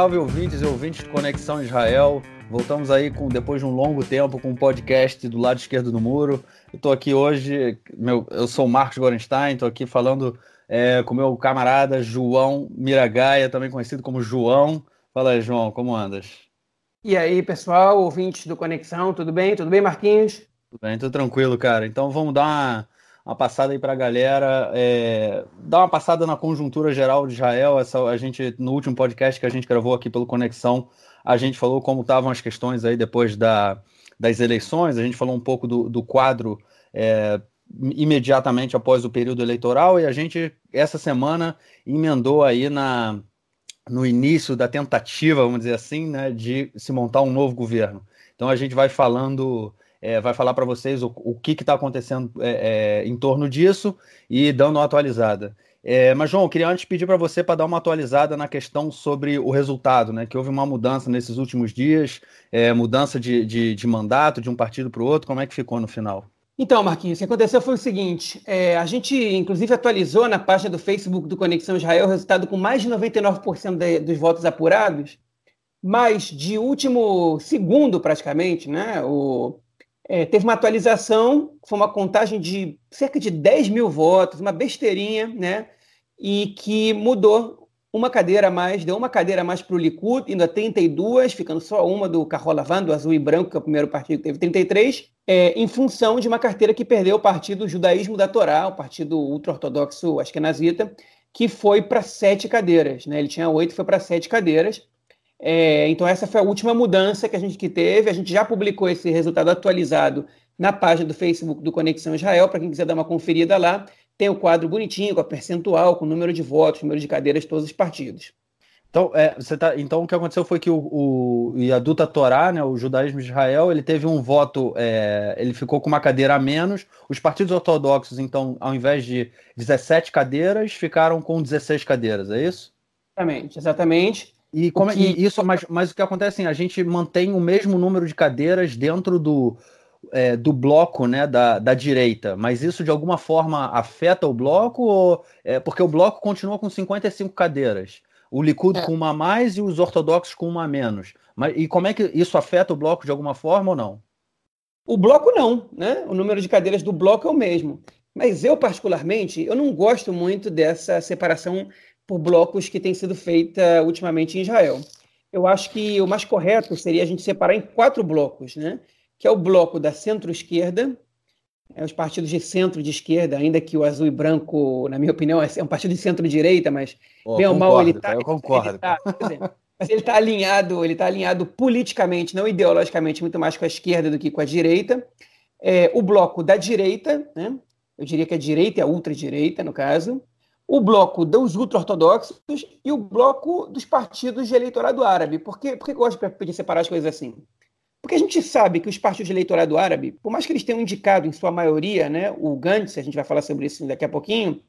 Salve, ouvintes e ouvintes de Conexão Israel. Voltamos aí com depois de um longo tempo com um podcast do lado esquerdo do muro. Eu estou aqui hoje, meu, eu sou o Marcos Gorenstein, estou aqui falando é, com meu camarada João Miragaia, também conhecido como João. Fala aí, João, como andas? E aí, pessoal, ouvintes do Conexão, tudo bem? Tudo bem, Marquinhos? Tudo bem, tudo tranquilo, cara. Então vamos dar uma uma passada aí para a galera, é, dar uma passada na conjuntura geral de Israel. Essa, a gente no último podcast que a gente gravou aqui pelo Conexão, a gente falou como estavam as questões aí depois da, das eleições. A gente falou um pouco do, do quadro é, imediatamente após o período eleitoral e a gente essa semana emendou aí na no início da tentativa, vamos dizer assim, né, de se montar um novo governo. Então a gente vai falando é, vai falar para vocês o, o que está acontecendo é, é, em torno disso e dando uma atualizada. É, mas, João, eu queria antes pedir para você para dar uma atualizada na questão sobre o resultado, né? Que houve uma mudança nesses últimos dias, é, mudança de, de, de, mandato de um partido para o outro. Como é que ficou no final? Então, Marquinhos, o que aconteceu foi o seguinte: é, a gente, inclusive, atualizou na página do Facebook do Conexão Israel o resultado com mais de 99% de, dos votos apurados, mas de último segundo, praticamente, né? O, é, teve uma atualização, foi uma contagem de cerca de 10 mil votos, uma besteirinha, né? E que mudou uma cadeira a mais, deu uma cadeira a mais para o Likud, indo a 32, ficando só uma do Carrola Van, do Azul e Branco, que é o primeiro partido que teve 33, é, em função de uma carteira que perdeu o partido Judaísmo da Torá, o partido ultra-ortodoxo Ashkenazita, que foi para sete cadeiras. Né? Ele tinha oito, foi para sete cadeiras. É, então, essa foi a última mudança que a gente que teve. A gente já publicou esse resultado atualizado na página do Facebook do Conexão Israel, para quem quiser dar uma conferida lá. Tem o quadro bonitinho, com a percentual, com o número de votos, número de cadeiras de todos os partidos. Então, é, tá, então o que aconteceu foi que o, o Yaduta Torá, né, o judaísmo de Israel, ele teve um voto, é, ele ficou com uma cadeira a menos. Os partidos ortodoxos, então, ao invés de 17 cadeiras, ficaram com 16 cadeiras, é isso? Exatamente, exatamente. E, como, é, que... e isso, mas, mas o que acontece é assim, a gente mantém o mesmo número de cadeiras dentro do, é, do bloco né, da, da direita, mas isso de alguma forma afeta o bloco? Ou, é, porque o bloco continua com 55 cadeiras. O Likud é. com uma a mais e os ortodoxos com uma a menos. Mas, e como é que isso afeta o bloco de alguma forma ou não? O bloco não, né? O número de cadeiras do bloco é o mesmo. Mas eu, particularmente, eu não gosto muito dessa separação por blocos que tem sido feita ultimamente em Israel. Eu acho que o mais correto seria a gente separar em quatro blocos, né? Que é o bloco da centro-esquerda, é os partidos de centro de esquerda, ainda que o azul e branco, na minha opinião, é um partido de centro-direita, mas oh, bem ou mal ele está. Eu concordo. Ele tá, mas ele está alinhado, ele está alinhado politicamente, não ideologicamente, muito mais com a esquerda do que com a direita. É, o bloco da direita, né? Eu diria que a direita e a ultradireita, no caso o bloco dos ultra-ortodoxos e o bloco dos partidos de eleitorado árabe. Por, quê? Por que eu gosto de separar as coisas assim? Porque a gente sabe que os partidos de eleitorado árabe, por mais que eles tenham indicado em sua maioria né, o Gantz, a gente vai falar sobre isso daqui a pouquinho,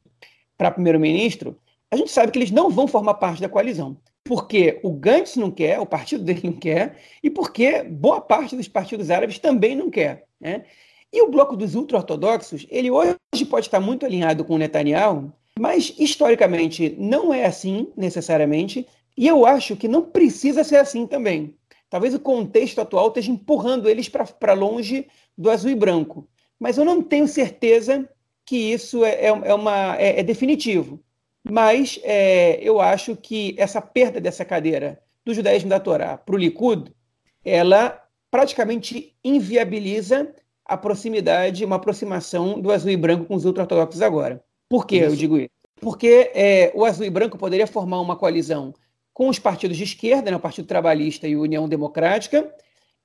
para primeiro-ministro, a gente sabe que eles não vão formar parte da coalizão. Porque o Gantz não quer, o partido dele não quer, e porque boa parte dos partidos árabes também não quer. Né? E o bloco dos ultra-ortodoxos, ele hoje pode estar muito alinhado com o Netanyahu, mas, historicamente, não é assim, necessariamente, e eu acho que não precisa ser assim também. Talvez o contexto atual esteja empurrando eles para longe do azul e branco. Mas eu não tenho certeza que isso é, é, é uma, é, é definitivo. Mas é, eu acho que essa perda dessa cadeira do judaísmo da Torá para o Likud, ela praticamente inviabiliza a proximidade, uma aproximação do azul e branco com os ultra-ortodoxos agora. Por que eu digo isso? Porque é, o Azul e Branco poderia formar uma coalizão com os partidos de esquerda, né, o Partido Trabalhista e a União Democrática,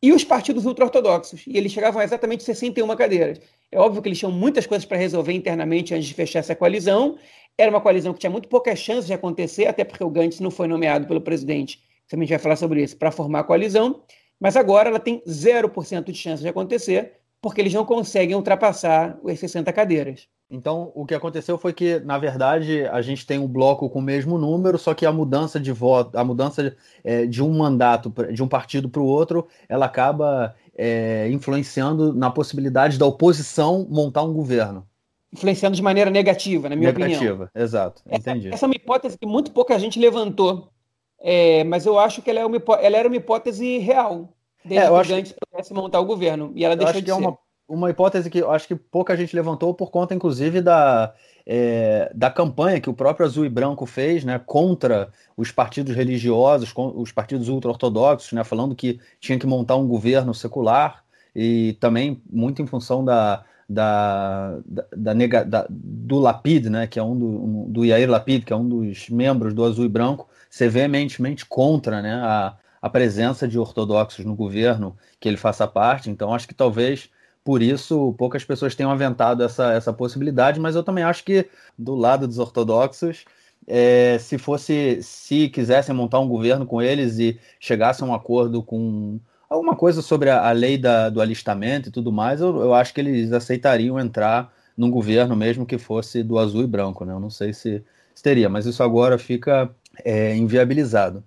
e os partidos ultra-ortodoxos. E eles chegavam a exatamente 61 cadeiras. É óbvio que eles tinham muitas coisas para resolver internamente antes de fechar essa coalizão. Era uma coalizão que tinha muito poucas chances de acontecer, até porque o Gantz não foi nomeado pelo presidente. A gente vai falar sobre isso, para formar a coalizão. Mas agora ela tem 0% de chance de acontecer, porque eles não conseguem ultrapassar as 60 cadeiras. Então, o que aconteceu foi que, na verdade, a gente tem um bloco com o mesmo número, só que a mudança de voto, a mudança é, de um mandato, de um partido para o outro, ela acaba é, influenciando na possibilidade da oposição montar um governo. Influenciando de maneira negativa, na minha negativa, opinião. Negativa, exato, essa, entendi. Essa é uma hipótese que muito pouca gente levantou é, mas eu acho que ela, é uma, ela era uma hipótese real, desde é, eu que acho... Gantz pudesse montar o governo, e ela eu deixou de ser. É uma, uma hipótese que eu acho que pouca gente levantou por conta, inclusive, da, é, da campanha que o próprio Azul e Branco fez né, contra os partidos religiosos, os partidos ultra-ortodoxos, né, falando que tinha que montar um governo secular e também muito em função da, da, da, da, da do Lapid, né, que é um do, um, do Yair Lapid, que é um dos membros do Azul e Branco, ser veementemente contra né, a, a presença de ortodoxos no governo que ele faça parte. Então, acho que talvez por isso poucas pessoas tenham aventado essa, essa possibilidade, mas eu também acho que do lado dos ortodoxos, é, se fosse, se quisessem montar um governo com eles e chegassem a um acordo com alguma coisa sobre a, a lei da, do alistamento e tudo mais, eu, eu, acho que eles aceitariam entrar num governo mesmo que fosse do azul e branco, né? Eu não sei se, se teria, mas isso agora fica é, inviabilizado.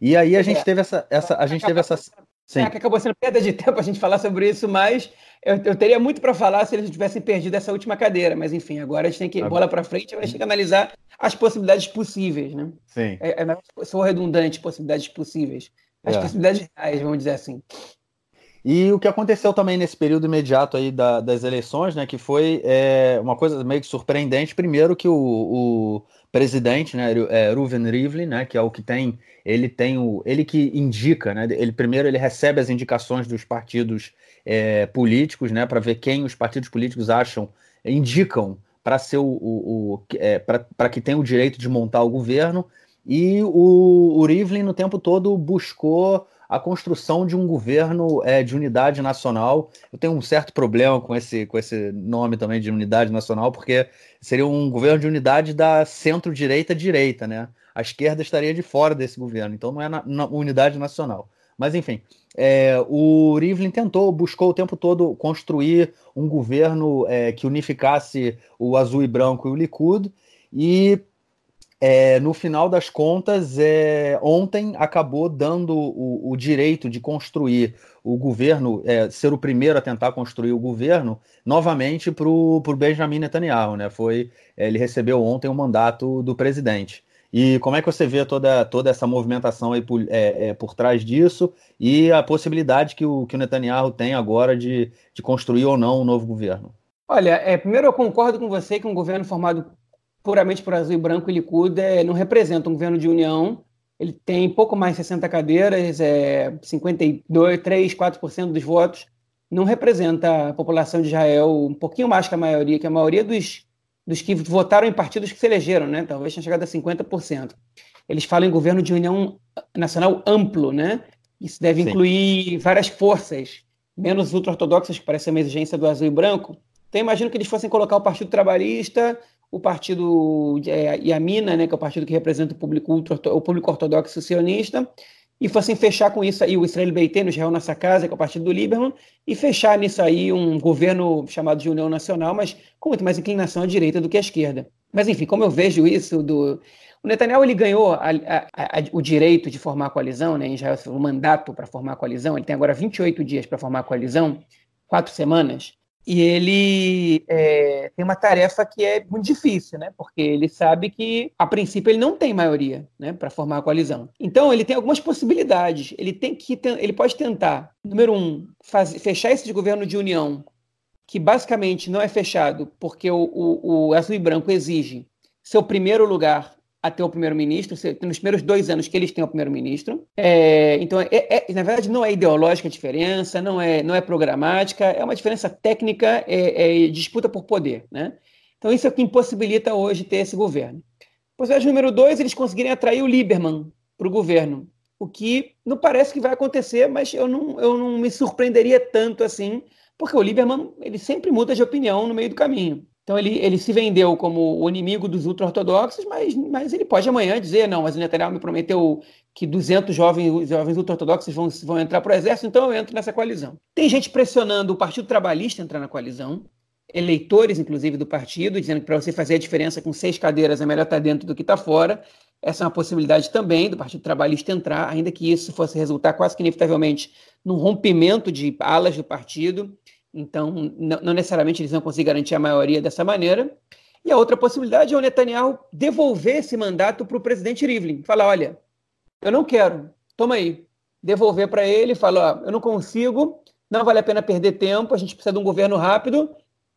E aí a gente é. teve essa, essa a gente teve essa Sim. É, que acabou sendo perda de tempo a gente falar sobre isso, mas eu, eu teria muito para falar se eles tivessem perdido essa última cadeira. Mas enfim, agora a gente tem que ir bola para frente, a gente tem que analisar as possibilidades possíveis, né? Sim. É, é, sou redundante, possibilidades possíveis. As é. possibilidades reais, vamos dizer assim. E o que aconteceu também nesse período imediato aí da, das eleições, né, que foi é, uma coisa meio que surpreendente. Primeiro que o, o presidente, né, é, Ruven Rivlin, né, que é o que tem, ele tem o, ele que indica, né, ele primeiro ele recebe as indicações dos partidos é, políticos, né, para ver quem os partidos políticos acham, indicam para ser o, o, o é, para que tenha o direito de montar o governo. E o, o Rivlin no tempo todo buscou a construção de um governo é, de unidade nacional. Eu tenho um certo problema com esse, com esse nome também de unidade nacional, porque seria um governo de unidade da centro-direita-direita, né? A esquerda estaria de fora desse governo, então não é na, na unidade nacional. Mas enfim, é, o Rivlin tentou, buscou o tempo todo construir um governo é, que unificasse o azul e branco e o Likud, e é, no final das contas, é, ontem acabou dando o, o, direito de construir o governo, é, ser o primeiro a tentar construir o governo, novamente para o Benjamin Netanyahu. Né? Foi, é, ele recebeu ontem o mandato do presidente. E como é que você vê toda, toda essa movimentação aí por, é, é, por trás disso e a possibilidade que o, que o Netanyahu tem agora de, de construir ou não um novo governo? Olha, é, primeiro eu concordo com você que um governo formado puramente por azul e branco e Likud é, não representa um governo de união. Ele tem pouco mais de 60 cadeiras, é 52, 3, 4% dos votos. Não representa a população de Israel um pouquinho mais que a maioria, que a maioria dos, dos que votaram em partidos que se elegeram, né? Talvez tenha chegado a 50%. Eles falam em governo de união nacional amplo, né? Isso deve Sim. incluir várias forças, menos ultra-ortodoxas, que parece uma exigência do azul e branco. Então, imagino que eles fossem colocar o Partido Trabalhista, o partido é, Yamina, né, que é o partido que representa o público, ultra, o público ortodoxo sionista, e fossem fechar com isso aí o Israel Beiteno, Israel Nossa Casa, que é o partido do Lieberman, e fechar nisso aí um governo chamado de União Nacional, mas com muito mais inclinação à direita do que à esquerda. Mas enfim, como eu vejo isso do... O Netanyahu ele ganhou a, a, a, o direito de formar a coalizão, né, em Israel, o mandato para formar a coalizão, ele tem agora 28 dias para formar a coalizão, quatro semanas, e ele é, tem uma tarefa que é muito difícil, né? Porque ele sabe que, a princípio, ele não tem maioria, né, para formar a coalizão. Então, ele tem algumas possibilidades. Ele tem que, ele pode tentar, número um, faz, fechar esse governo de união, que basicamente não é fechado porque o, o, o azul e branco exige seu primeiro lugar até o primeiro-ministro, nos primeiros dois anos que eles têm o primeiro-ministro. É, então, é, é, na verdade, não é ideológica a diferença, não é, não é programática, é uma diferença técnica, é, é disputa por poder. Né? Então, isso é o que impossibilita hoje ter esse governo. Possibilidade número dois, eles conseguirem atrair o Lieberman para o governo, o que não parece que vai acontecer, mas eu não, eu não me surpreenderia tanto assim, porque o Lieberman ele sempre muda de opinião no meio do caminho. Então ele, ele se vendeu como o inimigo dos ultra-ortodoxos, mas, mas ele pode amanhã dizer, não, mas o Netanyahu me prometeu que 200 jovens, jovens ultra-ortodoxos vão, vão entrar para o exército, então eu entro nessa coalizão. Tem gente pressionando o Partido Trabalhista a entrar na coalizão, eleitores, inclusive, do partido, dizendo que para você fazer a diferença com seis cadeiras é melhor estar tá dentro do que estar tá fora. Essa é uma possibilidade também do Partido Trabalhista entrar, ainda que isso fosse resultar quase que inevitavelmente num rompimento de alas do partido. Então, não, necessariamente eles vão conseguir garantir a maioria dessa maneira. E a outra possibilidade é o Netanyahu devolver esse mandato para o presidente Rivlin. Falar, olha, eu não quero, toma aí. Devolver para ele, fala, ó, eu não consigo, não vale a pena perder tempo, a gente precisa de um governo rápido,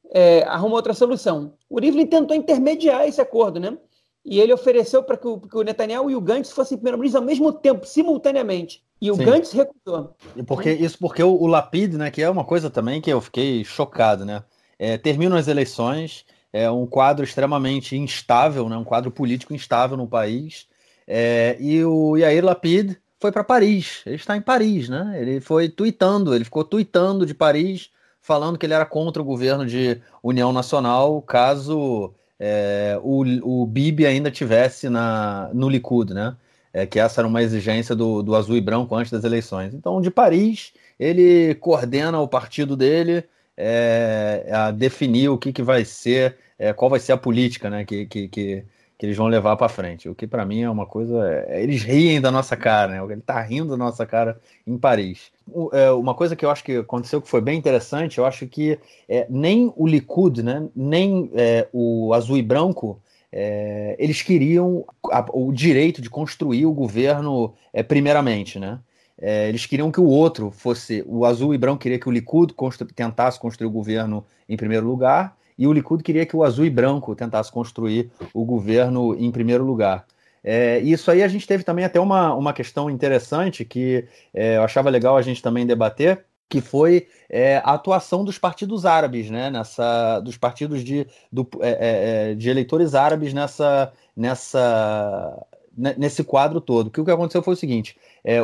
é, arruma outra solução. O Rivlin tentou intermediar esse acordo, né? E ele ofereceu para que, que, o Netanyahu e o Gantz fossem primeiro-ministros ao mesmo tempo, simultaneamente. E o Sim. Gantz recusou. E porque, isso porque o, o Lapid, né, que é uma coisa também que eu fiquei chocado, né? É, terminam as eleições, é um quadro extremamente instável, né, um quadro político instável no país. É, e o Yair Lapid foi para Paris. Ele está em Paris, né? Ele foi tweetando, ele ficou tweetando de Paris, falando que ele era contra o governo de União Nacional, caso é, o, o Bibi ainda tivesse na, no Likud, né? É, que essa era uma exigência do, do azul e branco antes das eleições. Então, de Paris, ele coordena o partido dele é, a definir o que, que vai ser, é, qual vai ser a política né, que, que, que, que eles vão levar para frente. O que para mim é uma coisa. É, eles riem da nossa cara, né? Ele está rindo da nossa cara em Paris. É, uma coisa que eu acho que aconteceu que foi bem interessante, eu acho que é, nem o Likud, né, nem é, o azul e branco. É, eles queriam a, o direito de construir o governo é, primeiramente, né? eles queriam que o outro fosse o azul e branco queria que o Likud constru, tentasse construir o governo em primeiro lugar e o Likud queria que o azul e branco tentasse construir o governo em primeiro lugar. É, isso aí a gente teve também até uma, uma questão interessante que é, eu achava legal a gente também debater, que foi é, a atuação dos partidos árabes, né, nessa, dos partidos de, do, é, é, é, de eleitores árabes nessa, nessa, nesse quadro todo. Que o que aconteceu foi o seguinte: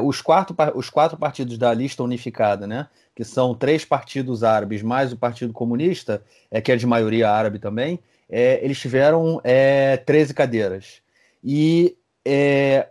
os, quatro, os quatro partidos da lista unificada, né, que são três partidos árabes mais o Partido Comunista, é, que é de maioria árabe também, é, eles tiveram é, 13 cadeiras. E é,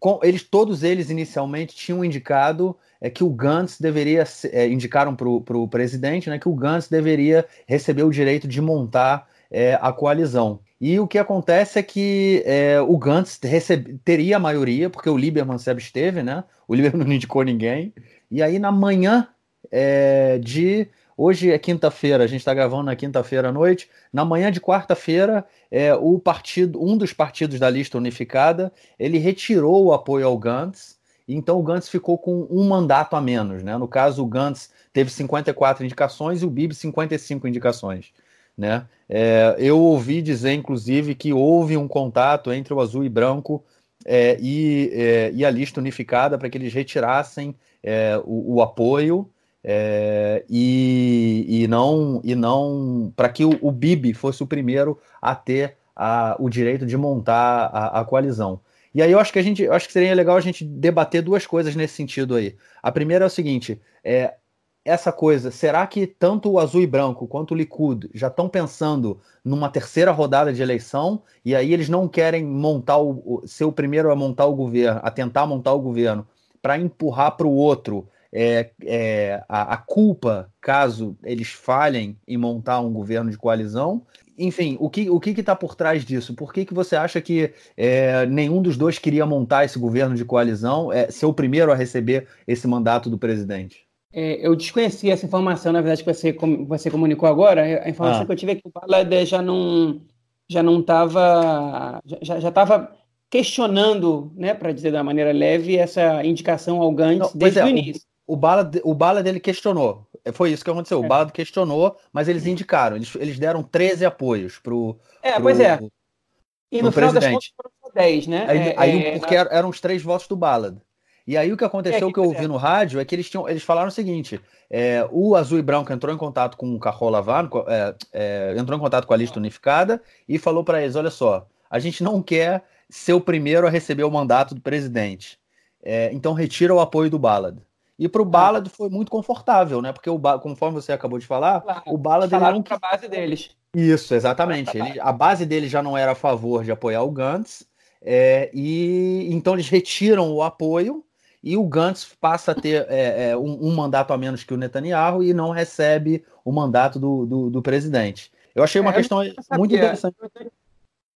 com, eles, todos eles inicialmente tinham indicado é, que o Gantz deveria, é, indicaram para o presidente né, que o Gantz deveria receber o direito de montar é, a coalizão. E o que acontece é que é, o Gantz recebe, teria a maioria, porque o Lieberman se absteve, né? O Lieberman não indicou ninguém. E aí, na manhã é, de. Hoje é quinta-feira, a gente está gravando na quinta-feira à noite. Na manhã de quarta-feira, é, o partido, um dos partidos da lista unificada, ele retirou o apoio ao Gantz. Então o Gantz ficou com um mandato a menos. Né? No caso, o Gantz teve 54 indicações e o Bibi 55 indicações. Né? É, eu ouvi dizer, inclusive, que houve um contato entre o azul e branco é, e, é, e, a lista unificada para que eles retirassem é, o, o, apoio é, e, e, não e não para que o, o Bibi fosse o primeiro a ter a, o direito de montar a, a, coalizão. E aí eu acho que a gente acho que seria legal a gente debater duas coisas nesse sentido aí. A primeira é o seguinte: é, essa coisa, será que tanto o azul e branco quanto o Likud já estão pensando numa terceira rodada de eleição e aí eles não querem montar o, ser o primeiro a montar o governo, a tentar montar o governo, para empurrar para o outro é, é, a, a, culpa caso eles falhem em montar um governo de coalizão. Enfim, o que o que está por trás disso? Por que, que você acha que é, nenhum dos dois queria montar esse governo de coalizão, é, ser o primeiro a receber esse mandato do presidente? É, eu desconheci essa informação, na verdade, que você, você comunicou agora. A informação ah. que eu tive é que o Baladev já não já não estava já estava questionando, né, para dizer da maneira leve, essa indicação ao Gantz desde é, o início. O, bala, o bala dele questionou. Foi isso que aconteceu. É. O bala questionou, mas eles indicaram. Eles, eles deram 13 apoios pro. É, pro, pois é. E no final presidente. das contas foram 10, né? Aí, é, aí é, porque eram os três votos do Ballad. E aí o que aconteceu, é, que eu ouvi no rádio, é que eles, tinham, eles falaram o seguinte: é, o Azul e Branco entrou em contato com o Carrola é, é, entrou em contato com a lista unificada e falou para eles: olha só, a gente não quer ser o primeiro a receber o mandato do presidente. É, então retira o apoio do Ballad. E para o Ballad foi muito confortável, né? Porque, o, conforme você acabou de falar, claro, o Ballad ele não... a base deles. Isso, exatamente. Ele, a base dele já não era a favor de apoiar o Gantz, é, e então eles retiram o apoio e o Gantz passa a ter é, é, um, um, mandato a menos que o Netanyahu e não recebe o mandato do, do, do presidente. Eu achei uma é, questão muito interessante.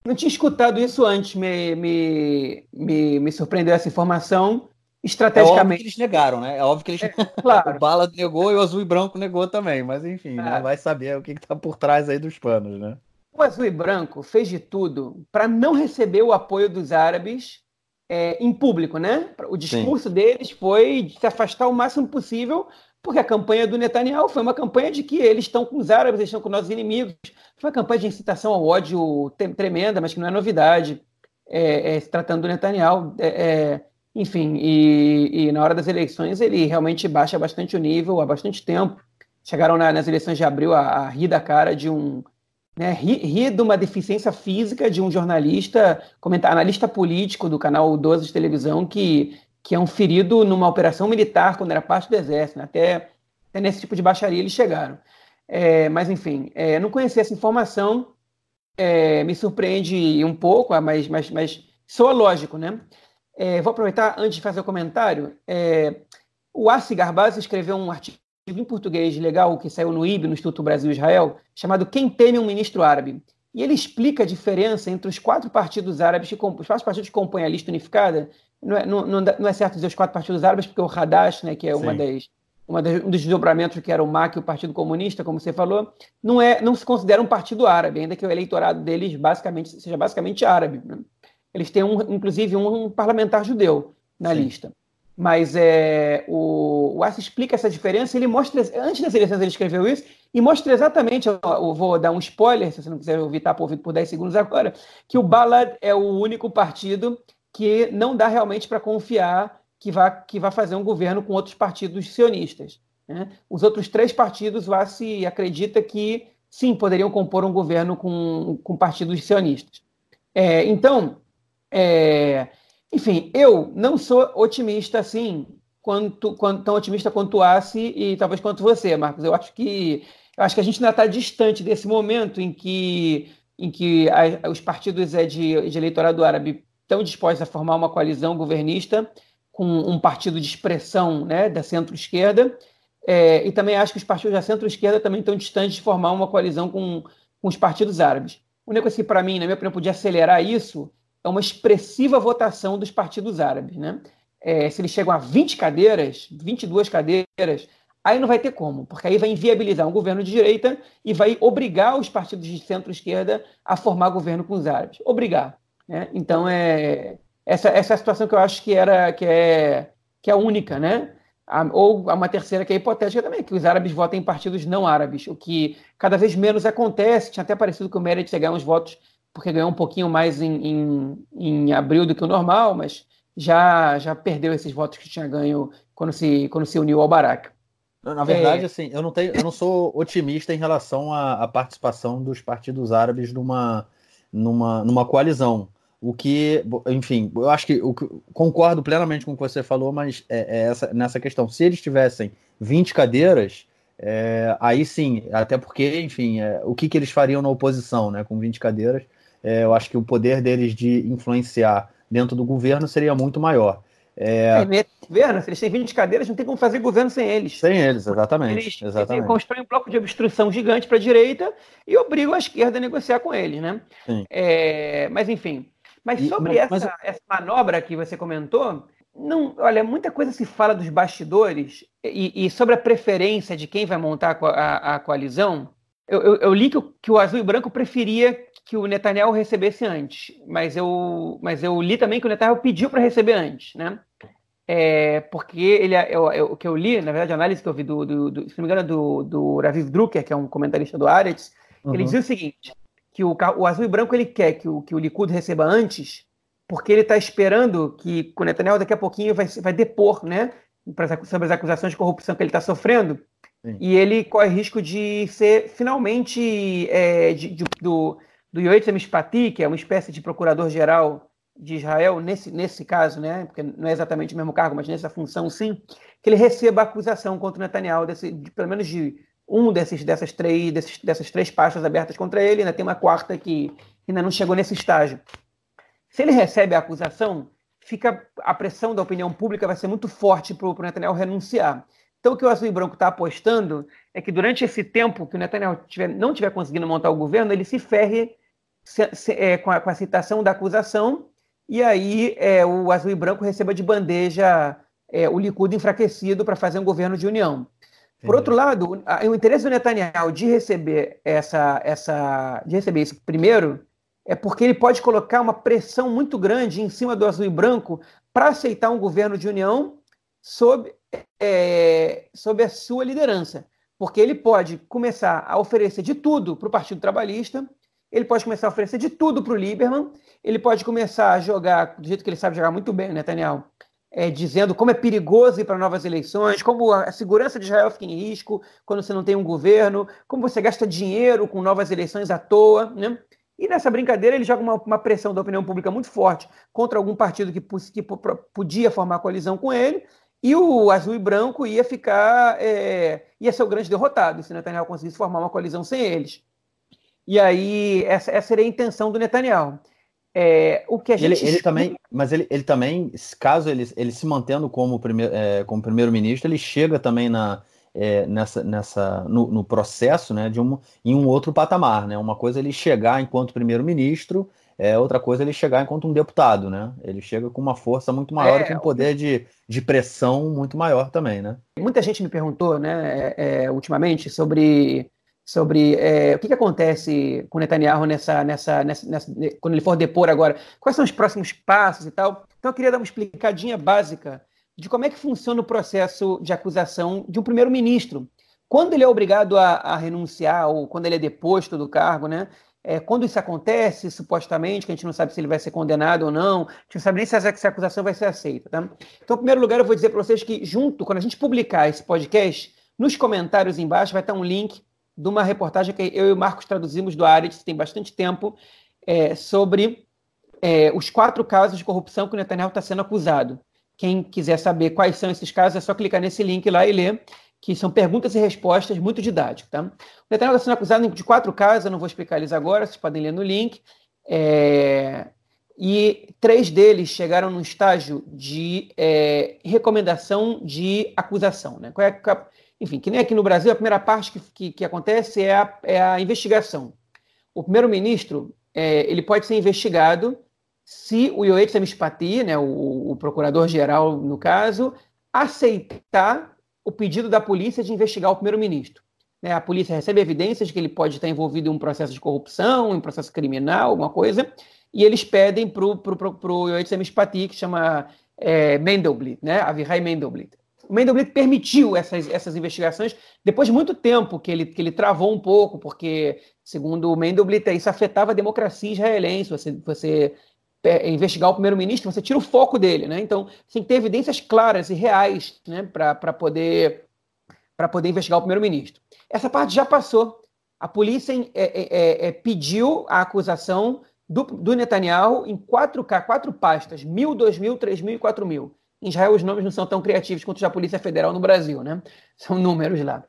Não tinha escutado isso antes, me, me, me, me surpreendeu essa informação estrategicamente. É óbvio que eles negaram, né? É óbvio que eles. É, claro. o Bala negou e o azul e branco negou também, mas enfim, né? É. vai saber o que está por trás aí dos panos, né? O azul e branco fez de tudo para não receber o apoio dos árabes é, em público, né? O discurso Sim. deles foi de se afastar o máximo possível, porque a campanha do Netanyahu foi uma campanha de que eles estão com os árabes, eles estão com nossos inimigos. Foi uma campanha de incitação ao ódio tremenda, mas que não é novidade, é, é, se tratando do Netanyahu. É, é, enfim, e, e, na hora das eleições ele realmente baixa bastante o nível há bastante tempo. Chegaram na, nas eleições de abril a, a rir da cara de um né, ri, ri, de uma deficiência física de um jornalista, comentar, analista político do canal 12 de televisão, que, que é um ferido numa operação militar quando era parte do exército. Né? Até, até, nesse tipo de baixaria eles chegaram. É, mas, enfim, é, não conhecia essa informação, é, me surpreende um pouco, mas, mas, mas soa lógico, né? É, vou aproveitar antes de fazer o comentário. É, o Arce Garbaz escreveu um artigo em português legal que saiu no IB, no Instituto Brasil-Israel, chamado Quem Teme um Ministro Árabe. E ele explica a diferença entre os quatro partidos árabes, que, os quatro partidos que compõem a lista unificada. Não é, não, não é, certo dizer os quatro partidos árabes, porque o Hadash, né, que é uma das, uma das, um dos desdobramentos que era o MAC, o Partido Comunista, como você falou, não, é, não se considera um partido árabe, ainda que o eleitorado deles basicamente seja basicamente árabe. Né? Eles têm, um, inclusive, um, parlamentar judeu na Sim. lista. Mas é, o, o Arce explica essa diferença, ele mostra, antes das eleições ele escreveu isso, e mostra exatamente, eu, eu vou dar um spoiler, se você não quiser ouvir, tá por ouvido por 10 segundos agora, que o Balad é o único partido que não dá realmente para confiar que vai, que vai fazer um governo com outros partidos sionistas. Né? Os outros três partidos, o Arce acredita que, sim, poderiam compor um governo com, com partidos sionistas. É, então, é, enfim, eu não sou otimista assim, quanto, quanto, tão otimista quanto Assi e talvez quanto você, Marcos. Eu acho que eu acho que a gente ainda está distante desse momento em que, em que a, os partidos é, de, de eleitorado árabe estão dispostos a formar uma coalizão governista com um partido de expressão né, da centro-esquerda. É, e também acho que os partidos da centro-esquerda também estão distantes de formar uma coalizão com, com os partidos árabes. O único que, para mim, na minha opinião, podia acelerar isso é uma expressiva votação dos partidos árabes. Né? É, se eles chegam a 20 cadeiras, 22 cadeiras, aí não vai ter como, porque aí vai inviabilizar um governo de direita e vai obrigar os partidos de centro-esquerda a formar governo com os árabes. Obrigar. Né? Então, é, essa, essa é a situação que eu acho que, era, que, é, que é única, né? ou uma terceira que é hipotética também, que os árabes votem em partidos não árabes, o que cada vez menos acontece. Tinha até parecido que o Meredith ganhar uns votos porque ganhou um pouquinho mais em, em, em, abril do que o normal, mas já, já perdeu esses votos que tinha ganho quando se, quando se uniu ao Barack. Na verdade, é... assim, eu não, tenho, eu não sou otimista em relação à, à participação dos partidos árabes numa, numa, numa coalizão. O que, enfim, eu acho que, concordo plenamente com o que você falou, mas é, é essa, nessa questão. Se eles tivessem 20 cadeiras, é, aí sim, até porque, enfim, é, o que, que eles fariam na oposição, né, com 20 cadeiras? É, eu acho que o poder deles de influenciar dentro do governo seria muito maior. É... é governo, se eles têm 20 cadeiras, não tem como fazer governo sem eles. Sem eles, exatamente. Eles, exatamente. eles constroem um bloco de obstrução gigante para a direita e obrigam a esquerda a negociar com eles, né? É, mas enfim. Mas sobre e, mas, essa, mas... essa manobra que você comentou, não, olha, muita coisa se fala dos bastidores e, e sobre a preferência de quem vai montar a, a, a coalizão. Eu, eu, eu, li que o, que o azul e branco preferia que o Netanyahu recebesse antes, mas eu, mas eu li também que o Netanyahu pediu para receber antes, né? É, porque ele, eu, eu, o que eu li, na verdade, a análise que eu vi do, do, do se não me engano, do, do Raviv Drucker, que é um comentarista do Aretz, uhum. ele dizia o seguinte, que o, o azul e branco ele quer que o, que o Likud receba antes, porque ele está esperando que o Netanyahu daqui a pouquinho vai, vai depor, né, sobre as acusações de corrupção que ele está sofrendo, Sim. e ele corre risco de ser finalmente é, de, de, do, do Yoetz Mishpati, que é uma espécie de procurador-geral de Israel, nesse, nesse caso, né, porque não é exatamente o mesmo cargo, mas nessa função sim, que ele receba a acusação contra Netanyahu, desse, de, pelo menos de um desses, dessas, três, desses, dessas três pastas abertas contra ele, ainda tem uma quarta que ainda não chegou nesse estágio. Se ele recebe a acusação, fica a pressão da opinião pública vai ser muito forte para o Netanyahu renunciar. Então, o que o Azul e Branco está apostando é que durante esse tempo que o Netanyahu tiver, não tiver conseguindo montar o governo, ele se ferre se, se, é, com, a, com, a, citação da acusação, e aí é, o azul e branco receba de bandeja é, o Likud enfraquecido para fazer um governo de união. Por outro lado, a, o interesse do Netanyahu de receber essa, essa, de receber isso primeiro é porque ele pode colocar uma pressão muito grande em cima do azul e branco para aceitar um governo de união sob, é, sob a sua liderança. Porque ele pode começar a oferecer de tudo para o Partido Trabalhista, ele pode começar a oferecer de tudo para o Lieberman, ele pode começar a jogar do jeito que ele sabe jogar muito bem, Netanyahu, é, dizendo como é perigoso ir para novas eleições, como a segurança de Israel fica em risco quando você não tem um governo, como você gasta dinheiro com novas eleições à toa. Né? E nessa brincadeira ele joga uma, uma, pressão da opinião pública muito forte contra algum partido que, que podia formar coalizão com ele, e o azul e branco ia ficar, é, ia ser o grande derrotado se Netanyahu conseguisse formar uma coalizão sem eles. E aí, essa, essa seria a intenção do Netanyahu. É, o que a gente ele, ele também, mas ele, ele também, caso ele, ele se mantendo como, primeiro, é, como primeiro-ministro, ele chega também na, é, nessa, nessa, no, no, processo né, de um, em um outro patamar. Né? Uma coisa é ele chegar enquanto primeiro-ministro, é outra coisa é ele chegar enquanto um deputado. Né? Ele chega com uma força muito maior é, e com um poder de, de pressão muito maior também. Né? Muita gente me perguntou né, é, é, ultimamente sobre sobre é, o que, que, acontece com Netanyahu nessa, nessa, nessa, nessa, quando ele for depor agora, quais são os próximos passos e tal. Então eu queria dar uma explicadinha básica de como é que funciona o processo de acusação de um primeiro-ministro. Quando ele é obrigado a, a, renunciar ou quando ele é deposto do cargo, né? É, quando isso acontece, supostamente, que a gente não sabe se ele vai ser condenado ou não, a gente não sabe nem se essa, se a acusação vai ser aceita. Tá? Então, em primeiro lugar, eu vou dizer para vocês que, junto, quando a gente publicar esse podcast, nos comentários embaixo vai estar um link de uma reportagem que eu e o Marcos traduzimos do Ares, tem bastante tempo, é, sobre é, os quatro casos de corrupção que o Netanyahu está sendo acusado. Quem quiser saber quais são esses casos, é só clicar nesse link lá e ler, que são perguntas e respostas muito didáticas. Tá? O Netanyahu está sendo acusado de quatro casos, eu não vou explicar eles agora, vocês podem ler no link. É, e três deles chegaram no estágio de é, recomendação de acusação. Né? Qual é a, enfim, que nem aqui no Brasil, a primeira parte que, que, que acontece é a, é a investigação. O primeiro-ministro é, ele pode ser investigado se o Yoetz Amishpati, né, o, o procurador-geral no caso, aceitar o pedido da polícia de investigar o primeiro-ministro. Né, a polícia recebe evidências de que ele pode estar envolvido em um processo de corrupção, em um processo criminal, alguma coisa, e eles pedem para o Yoetz Amishpati, que chama é, Mendelblit, né, Avihai Mendelblit. O Mendelblit permitiu essas, essas investigações depois de muito tempo que ele, que ele travou um pouco, porque, segundo o Mendelblit, isso afetava a democracia israelense. Você, você é, investigar o primeiro-ministro, você tira o foco dele. Né? Então, tem que ter evidências claras e reais né, para poder, poder investigar o primeiro-ministro. Essa parte já passou. A polícia é, é, é, é pediu a acusação do, do Netanyahu em 4K, quatro pastas, mil, dois mil, três mil e quatro mil. Em Israel, os nomes não são tão criativos quanto a Polícia Federal no Brasil, né? São números lá.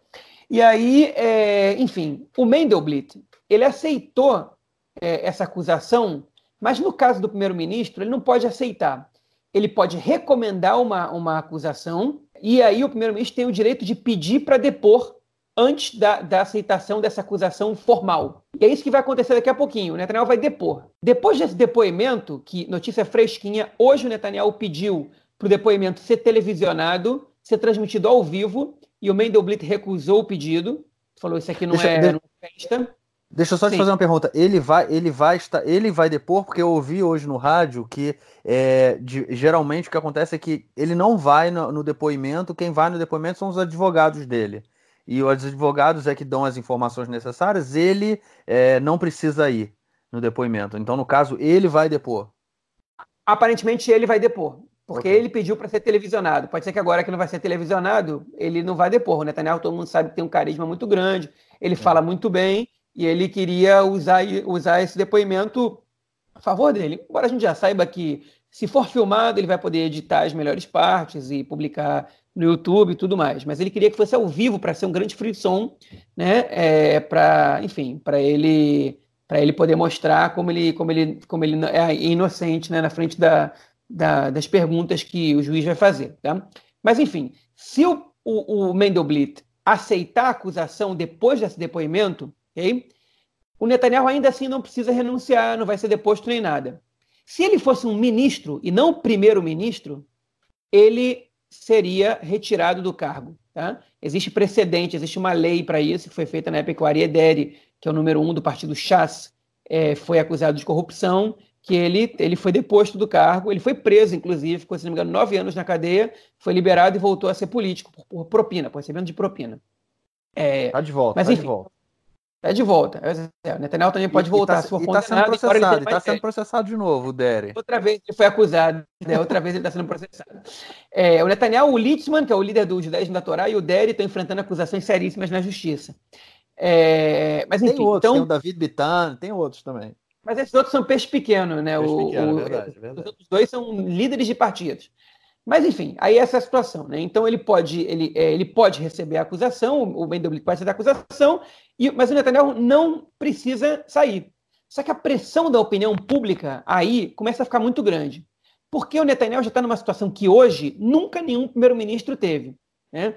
E aí, é, enfim, o Mendelblit, ele aceitou é, essa acusação, mas no caso do primeiro-ministro, ele não pode aceitar. Ele pode recomendar uma, uma acusação, e aí o primeiro-ministro tem o direito de pedir para depor antes da, da, aceitação dessa acusação formal. E é isso que vai acontecer daqui a pouquinho. O Netanyahu vai depor. Depois desse depoimento, que notícia fresquinha, hoje o Netanyahu pediu para o depoimento ser televisionado, ser transmitido ao vivo, e o Mendelblit recusou o pedido, falou isso aqui não deixa, é de... festa. Deixa eu só Sim. te fazer uma pergunta. Ele vai, ele vai estar, ele vai depor porque eu ouvi hoje no rádio que é, de, geralmente o que acontece é que ele não vai no, no, depoimento. Quem vai no depoimento são os advogados dele. E os advogados é que dão as informações necessárias. Ele é, não precisa ir no depoimento. Então, no caso, ele vai depor. Aparentemente, ele vai depor. Porque okay. ele pediu para ser televisionado. Pode ser que agora que não vai ser televisionado, ele não vai depor. O Netanyahu, todo mundo sabe que tem um carisma muito grande, ele é. fala muito bem, e ele queria usar, usar esse depoimento a favor dele. Embora a gente já saiba que, se for filmado, ele vai poder editar as melhores partes e publicar no YouTube e tudo mais. Mas ele queria que fosse ao vivo para ser um grande frisson, né? É, para, enfim, para ele para ele poder mostrar como ele como ele como ele é inocente, né, na frente da, da, das perguntas que o juiz vai fazer. Tá? Mas, enfim, se o, o, o Mendelblit aceitar a acusação depois desse depoimento, okay, o Netanyahu ainda assim não precisa renunciar, não vai ser deposto nem nada. Se ele fosse um ministro e não primeiro-ministro, ele seria retirado do cargo. Tá? Existe precedente, existe uma lei para isso, que foi feita na época que o Ariederi, que é o número um do partido Chas, é, foi acusado de corrupção, que ele, ele foi deposto do cargo, ele foi preso, inclusive, ficou, se não me engano, nove anos na cadeia, foi liberado e voltou a ser político por, por propina, por recebimento de propina. É, tá de volta, mas, tá enfim, de volta. É de volta. É, o Netanyahu também pode e, voltar. E tá, se for e tá sendo processado, está sendo processado de novo, o Dere. Outra vez ele foi acusado, né? outra vez ele está sendo processado. É, o Netanyahu, o Litzman, que é o líder dos judaísmos da Torá, e o Dere estão enfrentando acusações seríssimas na justiça. É, mas enfim, tem outros, então... tem o David Bitan, tem outros também. Mas esses outros são peixe pequeno, né? Peixe o, pequeno, o, verdade, verdade. Os outros dois são líderes de partidos. Mas, enfim, aí essa é a situação, né? Então ele pode, ele, é, ele pode receber a acusação, o Mendel pode receber a acusação, e, mas o Netanyahu não precisa sair. Só que a pressão da opinião pública aí começa a ficar muito grande. Porque o Netanyahu já está numa situação que hoje nunca nenhum primeiro-ministro teve. Né?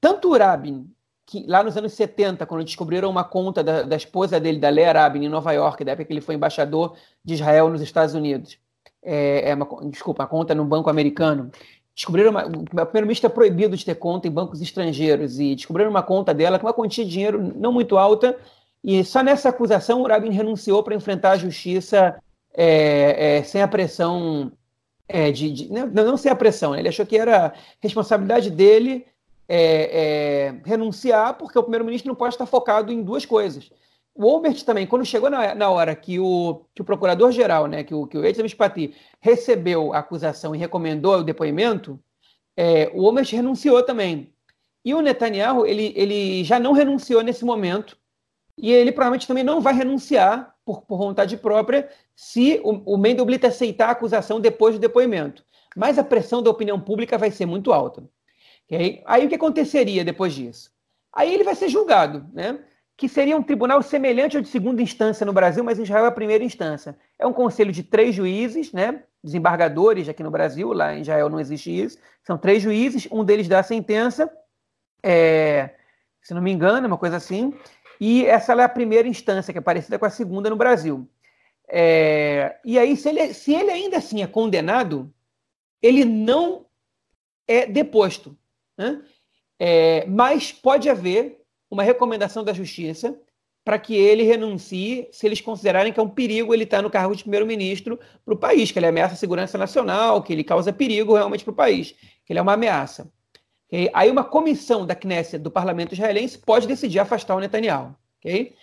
Tanto o Rabin, que lá nos anos 70, quando descobriram uma conta da, da esposa dele, da Lea Rabin, em Nova York, da época que ele foi embaixador de Israel nos Estados Unidos, é, é uma, desculpa, a conta no banco americano. Descobriram uma, o primeiro-ministro é proibido de ter conta em bancos estrangeiros e descobriram uma conta dela com uma quantia de dinheiro não muito alta e só nessa acusação o Rabin renunciou para enfrentar a justiça é, é, sem a pressão é, de, de não, não, sem a pressão. Ele achou que era responsabilidade dele é, é, renunciar porque o primeiro-ministro não pode estar focado em duas coisas o Obert também, quando chegou na, na hora que o, que o procurador-geral, né, que o, que o Edson Spati recebeu a acusação e recomendou o depoimento, é, o Obert renunciou também. E o Netanyahu, ele, ele já não renunciou nesse momento, e ele provavelmente também não vai renunciar por, por vontade própria se o, o Mendelblit aceitar a acusação depois do depoimento. Mas a pressão da opinião pública vai ser muito alta. Okay? Aí o que aconteceria depois disso? Aí ele vai ser julgado, né? que seria um tribunal semelhante ao de segunda instância no Brasil, mas em Israel é a primeira instância. É um conselho de três juízes, né, desembargadores aqui no Brasil, lá em Israel não existe isso. São três juízes, um deles dá a sentença, é, se não me engano, uma coisa assim, e essa é a primeira instância, que é parecida com a segunda no Brasil. É, e aí, se ele, se ele ainda assim é condenado, ele não é deposto. Né? É, mas pode haver uma recomendação da justiça para que ele renuncie se eles considerarem que é um perigo ele estar tá no cargo de primeiro-ministro para o país, que ele ameaça a segurança nacional, que ele causa perigo realmente para o país, que ele é uma ameaça. Okay? Aí uma comissão da Knesset, do parlamento israelense, pode decidir afastar o Netanyahu. Okay?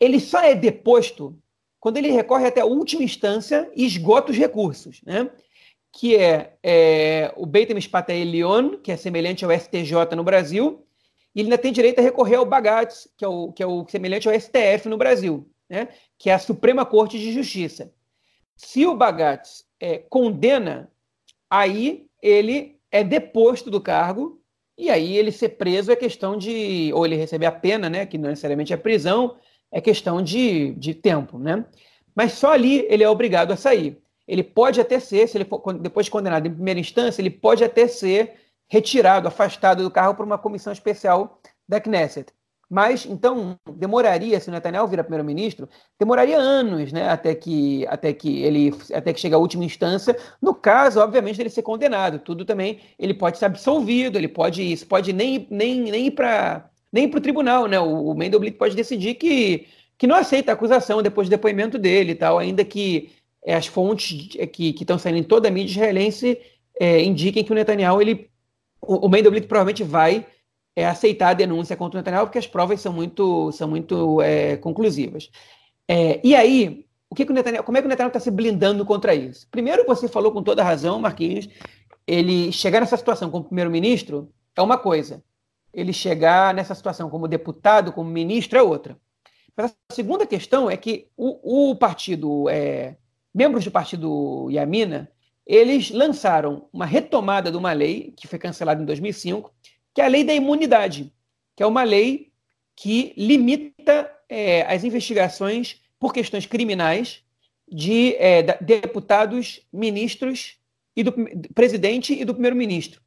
Ele só é deposto quando ele recorre até a última instância e esgota os recursos, né? Que é, é o Beit HaMishpat Elion, que é semelhante ao STJ no Brasil, e ele ainda tem direito a recorrer ao Bagats, que é o, que é o semelhante ao STF no Brasil, né? que é a Suprema Corte de Justiça. Se o Bagats é, condena, aí ele é deposto do cargo, e aí ele ser preso é questão de. ou ele receber a pena, né? que não necessariamente é prisão, é questão de, de tempo. Né? Mas só ali ele é obrigado a sair. Ele pode até ser, se ele for depois de condenado em primeira instância, ele pode até ser retirado, afastado do cargo por uma comissão especial da Knesset. Mas, então, demoraria, se o Netanyahu virar primeiro-ministro, demoraria anos, né, até que, até que ele, até que chegue à última instância. No caso, obviamente, dele ser condenado. Tudo também, ele pode ser absolvido, ele pode, isso pode nem, nem, nem ir para nem o tribunal, né? O, o Mendelblit pode decidir que, que não aceita a acusação depois do depoimento dele e tal, ainda que é, as fontes que estão saindo em toda a mídia israelense é, indiquem que o Netanyahu ele o, o Mendelblit provavelmente vai é, aceitar a denúncia contra o Netanyahu porque as provas são muito, são muito é, conclusivas. É, e aí, o que, que o Netanyahu, como é que o Netanyahu está se blindando contra isso? Primeiro, você falou com toda razão, Marquinhos, ele chegar nessa situação como primeiro-ministro é uma coisa, ele chegar nessa situação como deputado, como ministro é outra. Mas a segunda questão é que o, o partido, é, membros do partido Yamina, eles lançaram uma retomada de uma lei que foi cancelada em 2005, que é a lei da imunidade, que é uma lei que limita é, as investigações por questões criminais de é, deputados, ministros e do presidente e do primeiro-ministro.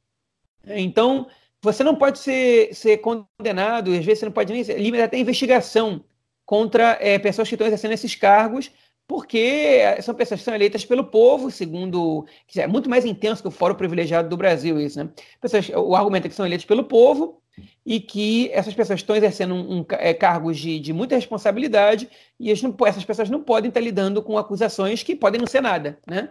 Então, você não pode ser, ser condenado, às vezes você não pode nem limitar até investigação contra é, pessoas que estão exercendo esses cargos porque são pessoas que são eleitas pelo povo, segundo. É muito mais intenso que o Fórum Privilegiado do Brasil, isso, né? Pessoas, o argumento é que são eleitas pelo povo e que essas pessoas estão exercendo um, um, é, cargos de, de, muita responsabilidade e não, essas pessoas não podem estar lidando com acusações que podem não ser nada, né?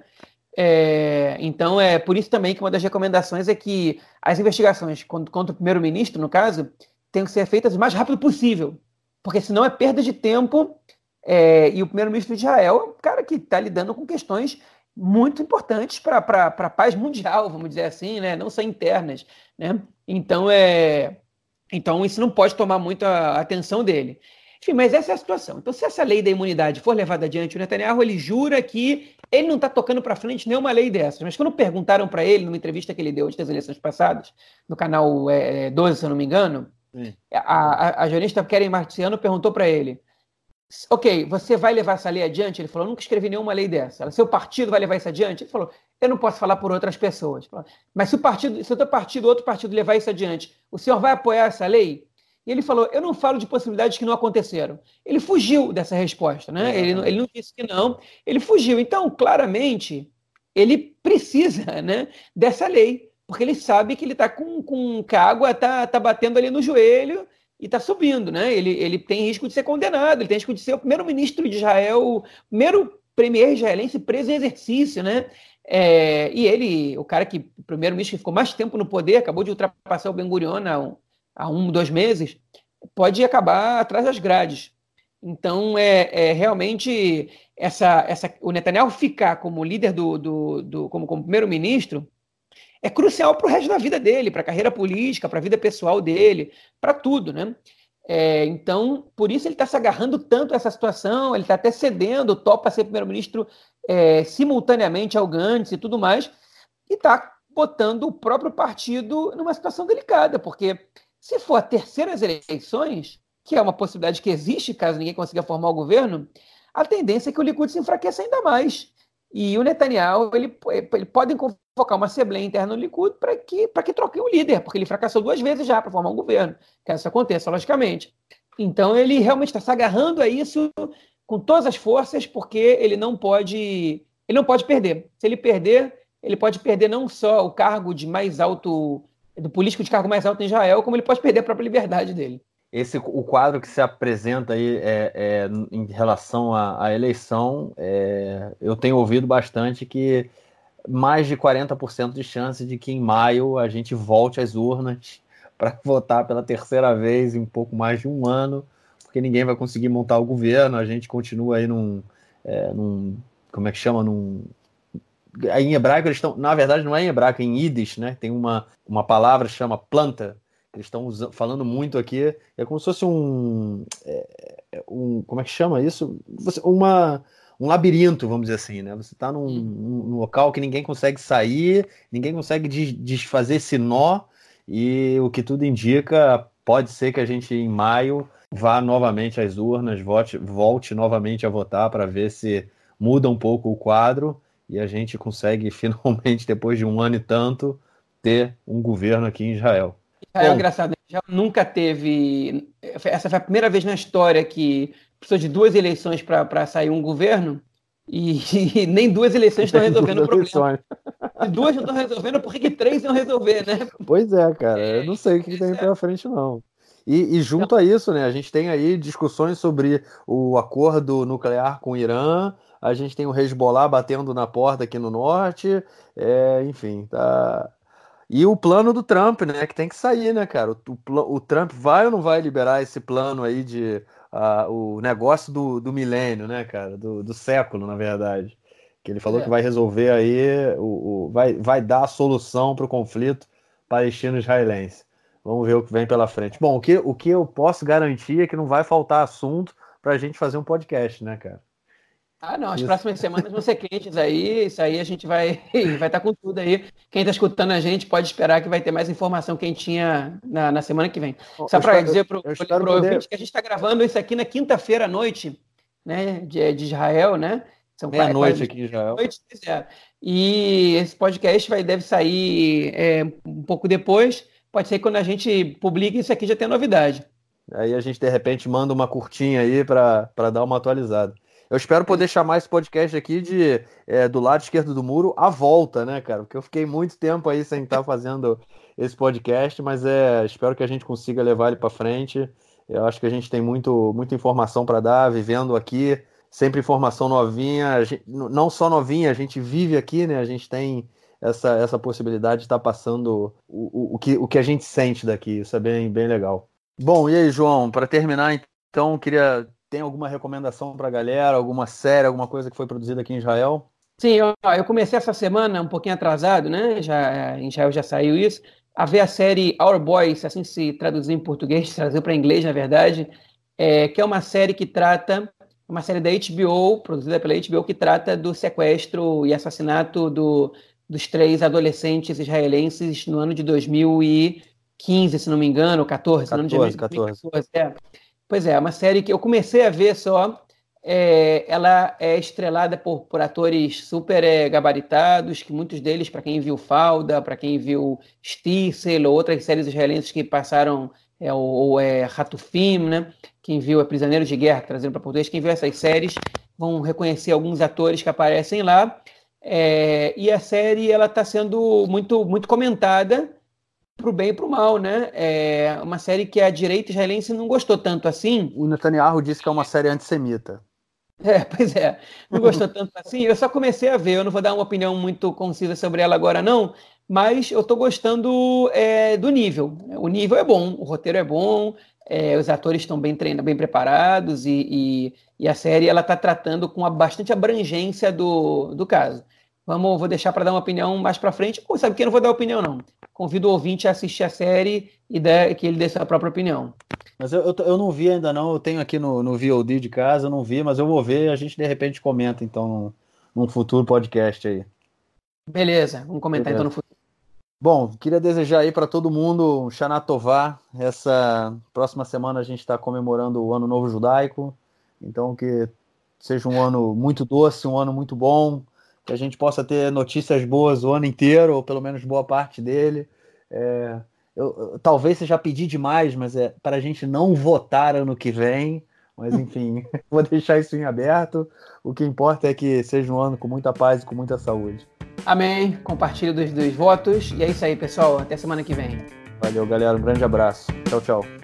É, então, é por isso também que uma das recomendações é que as investigações contra, contra o primeiro-ministro, no caso, tenham que ser feitas o mais rápido possível, porque senão é perda de tempo é, e o primeiro-ministro de Israel é um cara que está lidando com questões muito importantes para a paz mundial, vamos dizer assim, né? não só internas. Né? Então, é, então, isso não pode tomar muita atenção dele. Enfim, mas essa é a situação. Então, se essa lei da imunidade for levada adiante, o Netanyahu ele jura que ele não está tocando para frente nenhuma lei dessas. Mas quando perguntaram para ele, numa entrevista que ele deu antes das eleições passadas, no canal é, 12, se eu não me engano, a, a, a jornalista Keren Marciano perguntou para ele: Ok, você vai levar essa lei adiante? Ele falou: nunca escrevi nenhuma lei dessa. Seu partido vai levar isso adiante? Ele falou: eu não posso falar por outras pessoas. Mas se o partido, se o teu partido, outro partido levar isso adiante, o senhor vai apoiar essa lei? E ele falou: eu não falo de possibilidades que não aconteceram. Ele fugiu dessa resposta, né? Ele, ele não disse que não, ele fugiu. Então, claramente, ele precisa né, dessa lei, porque ele sabe que ele está com, com a água está tá batendo ali no joelho e está subindo, né? Ele, ele tem risco de ser condenado, ele tem risco de ser o primeiro-ministro de Israel, o primeiro premier israelense preso em exercício, né? É, e ele, o cara que, o primeiro-ministro que ficou mais tempo no poder, acabou de ultrapassar o Ben Gurion há um, há um dois meses, pode acabar atrás das grades. Então, é, é realmente essa, essa, o Netanyahu ficar como líder do, do, do como, como primeiro-ministro é crucial para o resto da vida dele, para a carreira política, para a vida pessoal dele, para tudo, né? É, então, por isso ele está se agarrando tanto a essa situação, ele está até cedendo, topa ser primeiro-ministro é, simultaneamente ao Gantz e tudo mais, e está botando o próprio partido numa situação delicada, porque se for a terceiras eleições, que é uma possibilidade que existe caso ninguém consiga formar o governo, a tendência é que o Likud se enfraqueça ainda mais. E o Netanyahu ele, ele podem convocar uma assembleia interna no Likud para que, que troque o líder, porque ele fracassou duas vezes já para formar um governo. Que isso aconteça, logicamente. Então ele realmente está se agarrando a isso com todas as forças, porque ele não pode ele não pode perder. Se ele perder, ele pode perder não só o cargo de mais alto do político de cargo mais alto em Israel, como ele pode perder a própria liberdade dele esse o quadro que se apresenta aí é, é em relação à, à eleição, é, eu tenho ouvido bastante que mais de 40% de chance de que em maio a gente volte às urnas para votar pela terceira vez em pouco mais de um ano, porque ninguém vai conseguir montar o governo, a gente continua aí num, é, num como é que chama, num em hebraico eles estão, na verdade não é em hebraico, é em Yiddish, né? Tem uma, uma palavra que chama planta, eles estão falando muito aqui. É como se fosse um, é, é, um como é que chama isso? Uma, um labirinto, vamos dizer assim, né? Você está num, num, local que ninguém consegue sair, ninguém consegue desfazer esse nó, e o que tudo indica, pode ser que a gente em maio vá novamente às urnas, vote, volte novamente a votar para ver se muda um pouco o quadro e a gente consegue finalmente, depois de um ano e tanto, ter um governo aqui em Israel. É engraçado, já nunca teve. Essa foi a primeira vez na história que precisou de duas eleições para sair um governo e, e, nem duas eleições estão resolvendo o problema. Se duas não estão resolvendo, por que, três iam resolver, né? Pois é, cara. Eu não sei o que tem pela frente, não. E, e junto a isso, né, a gente tem aí discussões sobre o acordo nuclear com o Irã, a gente tem o Hezbollah batendo na porta aqui no norte, é, enfim, tá, e o plano do Trump, né? Que tem que sair, né, cara? O, o, o Trump vai ou não vai liberar esse plano aí de o negócio do, do milênio, né, cara? Do, do século, na verdade. Que ele falou é. que vai resolver aí, o, o, vai, vai dar a solução para o conflito palestino-israelense. Vamos ver o que vem pela frente. Bom, o que, o que eu posso garantir é que não vai faltar assunto para a gente fazer um podcast, né, cara? Ah, não, as isso. próximas semanas vão ser quentes aí, isso aí a gente vai vai estar tá com tudo aí. Quem está escutando a gente pode esperar que vai ter mais informação quentinha na, na semana que vem. Só para dizer para o poder... que a gente está gravando isso aqui na quinta-feira à noite, né, de, de Israel, né? São meia-noite aqui em Israel. Noite, é. E esse podcast vai, deve sair é, um pouco depois. Pode ser que quando a gente publique isso aqui já tenha novidade. Aí a gente, de repente, manda uma curtinha aí para dar uma atualizada. Eu espero poder chamar esse podcast aqui de é, do lado esquerdo do muro à volta, né, cara? Porque eu fiquei muito tempo aí sem estar fazendo esse podcast, mas é, espero que a gente consiga levar ele para frente. Eu acho que a gente tem muito, muita informação para dar, vivendo aqui, sempre informação novinha, gente, não só novinha, a gente vive aqui, né? A gente tem essa, essa possibilidade de estar tá passando o, o, o, que, o que a gente sente daqui. Isso é bem, bem legal. Bom, e aí, João, para terminar, então, queria. Tem alguma recomendação para a galera, alguma série, alguma coisa que foi produzida aqui em Israel? Sim, eu, eu comecei essa semana um pouquinho atrasado, né? Já, em Israel já saiu isso, a ver a série Our Boys, assim se traduzir em português, traduziu para inglês, na verdade, é, que é uma série que trata, uma série da HBO, produzida pela HBO, que trata do sequestro e assassinato do, dos três adolescentes israelenses no ano de 2015, se não me engano, 14, 14 se não me engano, 14. 2014. É. Pois é, uma série que eu comecei a ver só. É, ela é estrelada por, por atores super é, gabaritados, que muitos deles, para quem viu Falda, para quem viu Stissel ou outras séries israelenses que passaram, é, ou, ou é, Ratufim, né? Quem viu é Prisioneiro de Guerra, trazendo para português, quem viu essas séries vão reconhecer alguns atores que aparecem lá. É, e a série ela está sendo muito, muito comentada pro bem e pro mal, né? É uma série que a direita israelense não gostou tanto assim. O Netanyahu disse que é uma série antissemita. É, pois é, não gostou tanto assim. Eu só comecei a ver, eu não vou dar uma opinião muito concisa sobre ela agora, não, mas eu estou gostando é, do nível. O nível é bom, o roteiro é bom, é, os atores estão bem treinados, bem preparados e, e, e a série ela está tratando com bastante abrangência do, do caso. Vamos, vou deixar para dar uma opinião mais para frente. Ou sabe que eu não vou dar opinião, não. Convido o ouvinte a assistir a série e der, que ele dê sua própria opinião. Mas eu, eu, eu, não vi ainda, não. Eu tenho aqui no, no VOD de casa, eu não vi, mas eu vou ver e a gente de repente comenta, então, num, num futuro podcast aí. Beleza, vamos comentar Beleza. então no futuro. Bom, queria desejar aí para todo mundo um Shana Tová. Essa próxima semana a gente está comemorando o Ano Novo Judaico. Então, que seja um ano muito doce, um ano muito bom, que a gente possa ter notícias boas o ano inteiro, ou pelo menos boa parte dele. É, eu, eu, talvez seja pedir demais, mas é para a gente não votar ano que vem. Mas enfim, vou deixar isso em aberto. O que importa é que seja um ano com muita paz e com muita saúde. Amém. Compartilhe dos, dos votos. E é isso aí, pessoal. Até semana que vem. Valeu, galera. Um grande abraço. Tchau, tchau.